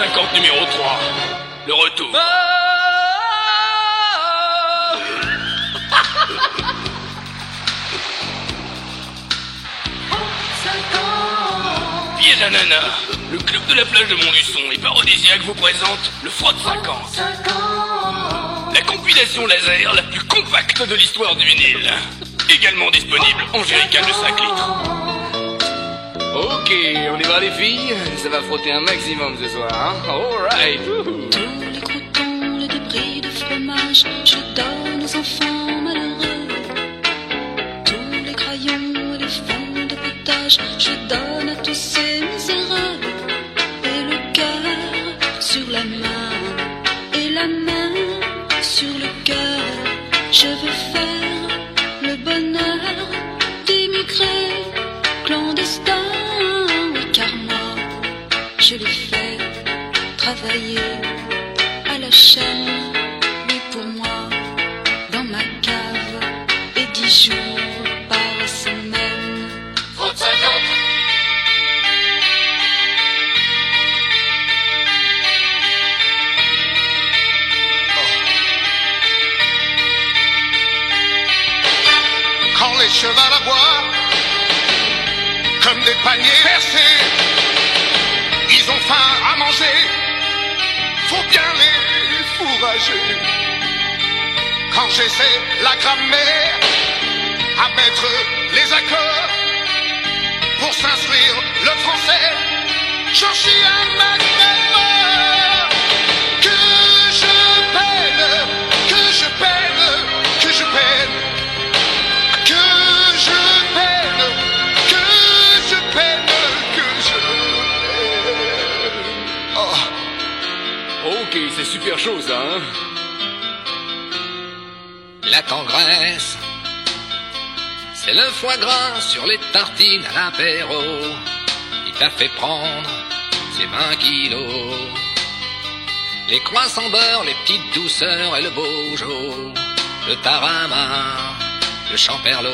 50 numéro 3. Le retour. Piège à Nana, le club de la plage de Montluçon et Parodisiaque vous présente le Fraude 50. La compilation laser la plus compacte de l'histoire du vinyle. Également disponible en jerrycan de 5 litres. Ok, on y va les filles. Ça va frotter un maximum ce soir, hein. Alright Tous les croutons, les débris de fromage, je donne aux enfants les fais travailler à la chaîne, oui pour moi, dans ma cave, et dix jours par semaine. quand les chevals aboient, comme des paniers versés, ils ont faim à manger, faut bien les fourrager. Quand j'essaie la grammaire, à mettre les accords, pour s'instruire le français, j'en suis un magnète La tendresse, c'est le foie gras sur les tartines à l'apéro. Il t'a fait prendre ces 20 kilos. Les croissants beurre, les petites douceurs et le bojo. Le tarama, le champerlo.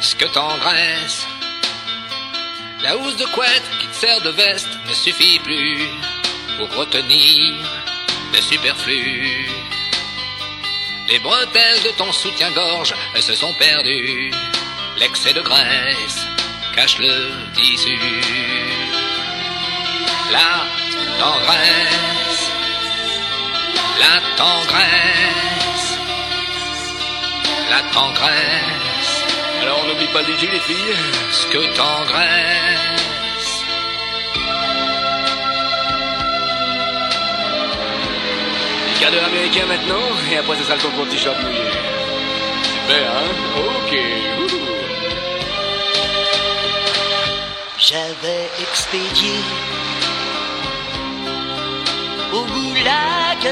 Ce que t'engraisse, la housse de couette qui te sert de veste ne suffit plus pour retenir le superflu. Les bretelles de ton soutien-gorge se sont perdues. L'excès de graisse cache le tissu. La tendresse, la tendresse, la tendresse, Alors n'oublie pas le DJ les filles ce que t'engraisse. Les cadres américains maintenant, et après ça sera le pour le t-shirt mouillé. Super, hein? Ok. J'avais expédié au goulag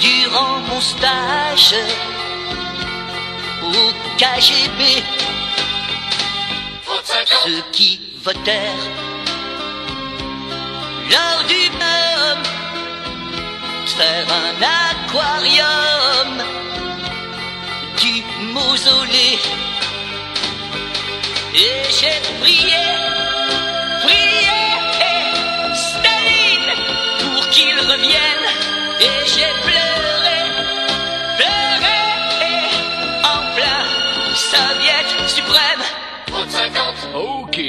durant mon stage au KGB. Ceux qui votèrent lors du homme faire un aquarium du mausolée. Et j'ai prié, prié, Staline, pour qu'il revienne. Et j'ai pleuré, Suprême. Ok.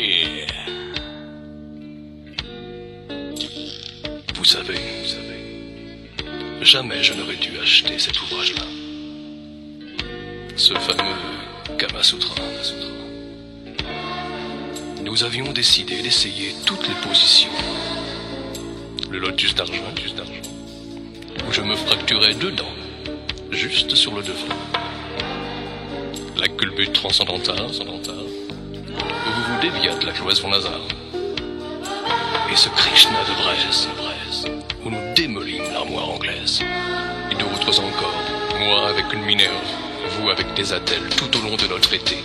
Vous savez, vous savez, jamais je n'aurais dû acheter cet ouvrage-là. Ce fameux Kama Sutra. Nous avions décidé d'essayer toutes les positions. Le lotus d'argent, lotus d'argent, où je me fracturais deux dents, juste sur le devant. Transcendantale, transcendantale, où vous vous déviâtes de la cloison Lazare. Et ce Krishna de Brest, où nous démolîmes l'armoire anglaise. Et d'autres encore, moi avec une minerve, vous avec des attelles tout au long de notre été.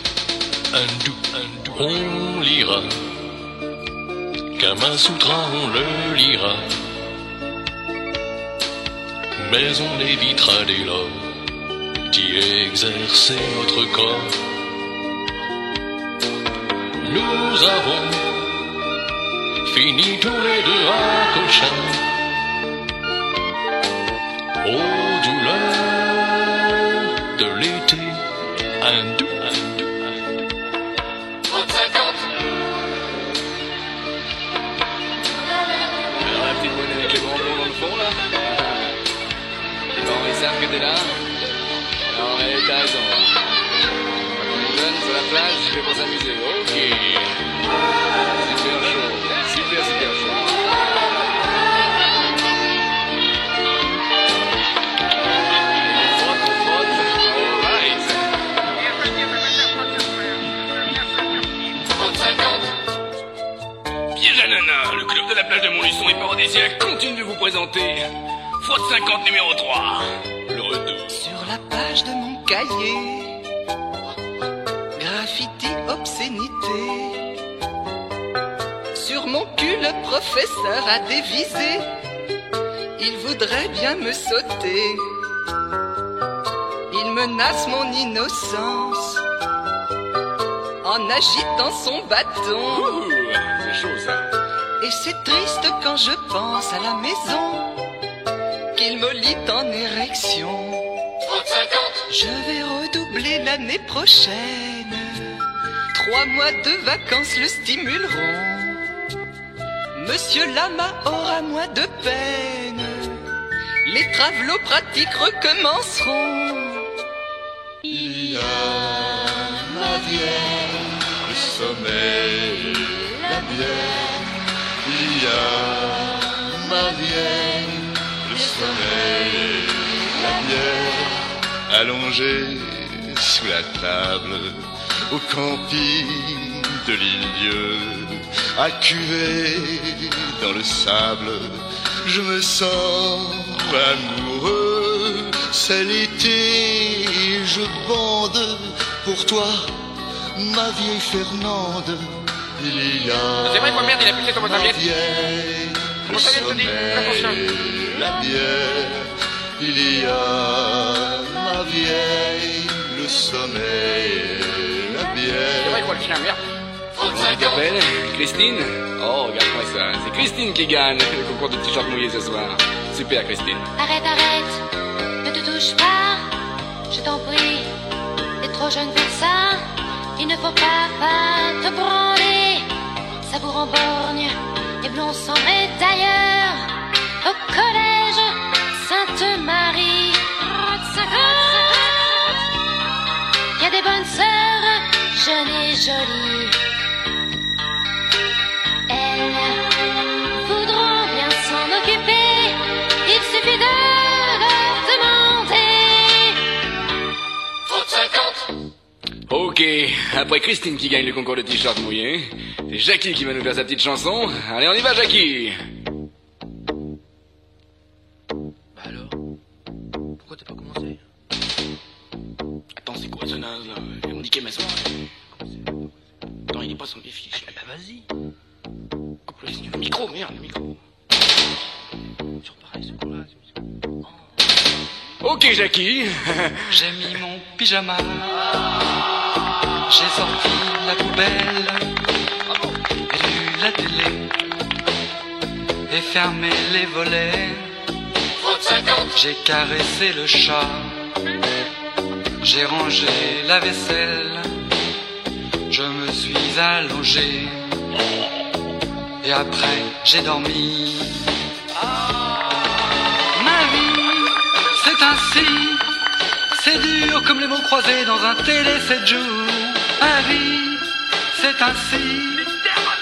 Un doux, on lira. Kama Sutra, on le lira. Mais on évitera dès lors d'y exercer notre corps? nous avons fini tous les deux à Cochin. Aux douleurs de l'été, un plage, c'est pour s'amuser. Ok. Super chaud. Super super chaud. Frotte, frotte. Nana, le club de la plage de Montluçon et parodisiaque continue de vous présenter Faute 50 numéro 3. Le retour. Sur la page de mon cahier, graffiti obscénité. Sur mon cul, le professeur a dévisé. Il voudrait bien me sauter. Il menace mon innocence en agitant son bâton. Ouh, c'est chaud ça. Et c'est triste quand je pense à la maison qu'il me lit en érection. Je vais redoubler l'année prochaine. Trois mois de vacances le stimuleront. Monsieur Lama aura moins de peine. Les travelots pratiques recommenceront. Il y a la bière, le sommeil, la bière. Il y a ma bière, le sommeil. Allongé sous la table, au camping de l'île à cuver dans le sable. Je me sens amoureux, c'est l'été, je bande pour toi, ma vieille Fernande. Il y a C'est vrai, ma il a serviette. le sommeil, la bière. Il y a vieille, le sommeil, la C'est vrai bière. quoi le chien, merde. Comment tu t'appelles Christine Oh, regarde-moi ça. C'est Christine qui gagne le concours de t-shirt mouillé ce soir. Super, Christine. Arrête, arrête, ne te touche pas, je t'en prie, t'es trop jeune pour ça, il ne faut pas, pas te branler, ça vous rend borgne, les blonds sont d'ailleurs, au collège jeunes et jolies, elles voudront bien s'en occuper, il suffit de leur demander. Ok, après Christine qui gagne le concours de t-shirt mouillé, c'est Jackie qui va nous faire sa petite chanson. Allez, on y va, Jackie Bah alors Pourquoi t'as pas commencé? Attends, c'est quoi ce naze là? Ils ont niqué ma soirée. Attends, il est pas sur mes fiches. Bah vas-y. Coupe le, le micro, merde, le micro. Sur pareil, ce coup-là. Ok, Jackie J'ai mis mon pyjama. J'ai sorti la poubelle. Et lu la télé. Et fermé les volets. J'ai caressé le chat. J'ai rangé la vaisselle. Je me suis allongé. Et après, j'ai dormi. Ma vie, c'est ainsi. C'est dur comme les mots croisés dans un télé 7 jours. Ma vie, c'est ainsi.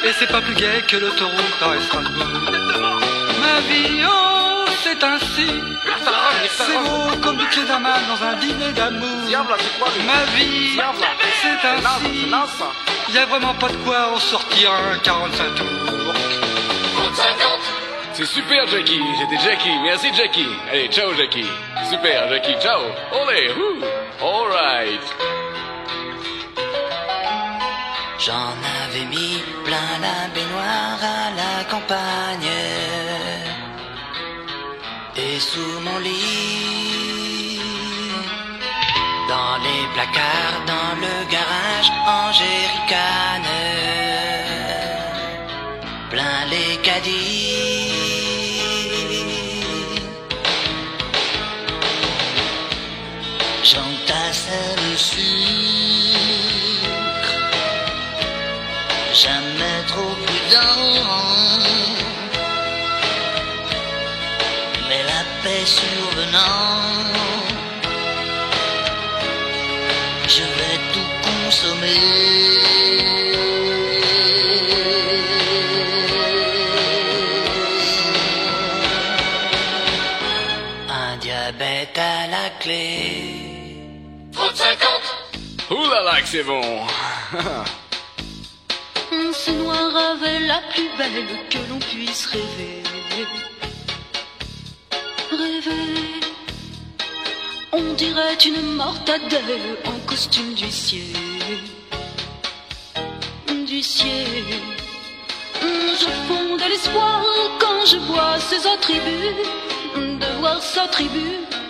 Et c'est pas plus gai que l'autoroute à Strasbourg. Ma vie, oh, c'est ainsi. C'est beau comme du clé d'un dans un dîner d'amour. Ma vie, c'est ainsi. Y a vraiment pas de quoi en sortir un 45 tours. C'est super, Jackie. J'étais Jackie, merci Jackie. Allez, ciao, Jackie. Super, Jackie, ciao. Olé, ouh Alright J'en avais mis plein la baignoire à la campagne sous mon lit, dans les placards, dans survenant, je vais tout consommer. Un diabète à la clé. 30-50 Ouh là là que c'est bon Ce noir avait la plus belle que l'on puisse rêver. On dirait une mortadelle en costume d'huissier. D'huissier. Je fonde l'espoir quand je vois ses attributs. De voir sa tribu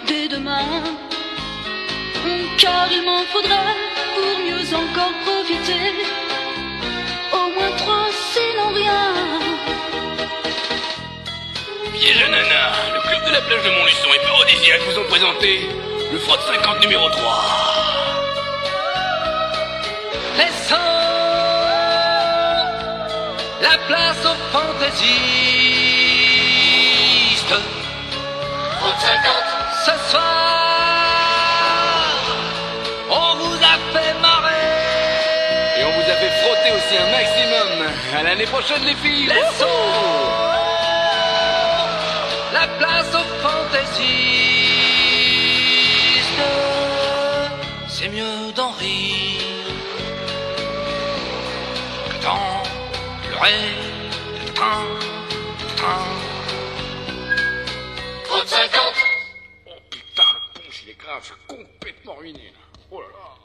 dès demain. Car il m'en faudrait pour mieux encore profiter. Piège à nana, le club de la plage de Montluçon et Parodisiaque vous ont présenté le Frotte 50 numéro 3. Laissons la place aux fantaisistes. Ce soir, on vous a fait marrer. Et on vous a fait frotter aussi un maximum À l'année prochaine les filles Laissons C'est mieux d'en rire que d'en pleurer. Tin, tin. Frotte 50 Oh putain, le punch il est grave, je suis complètement ruiné là. Oh là là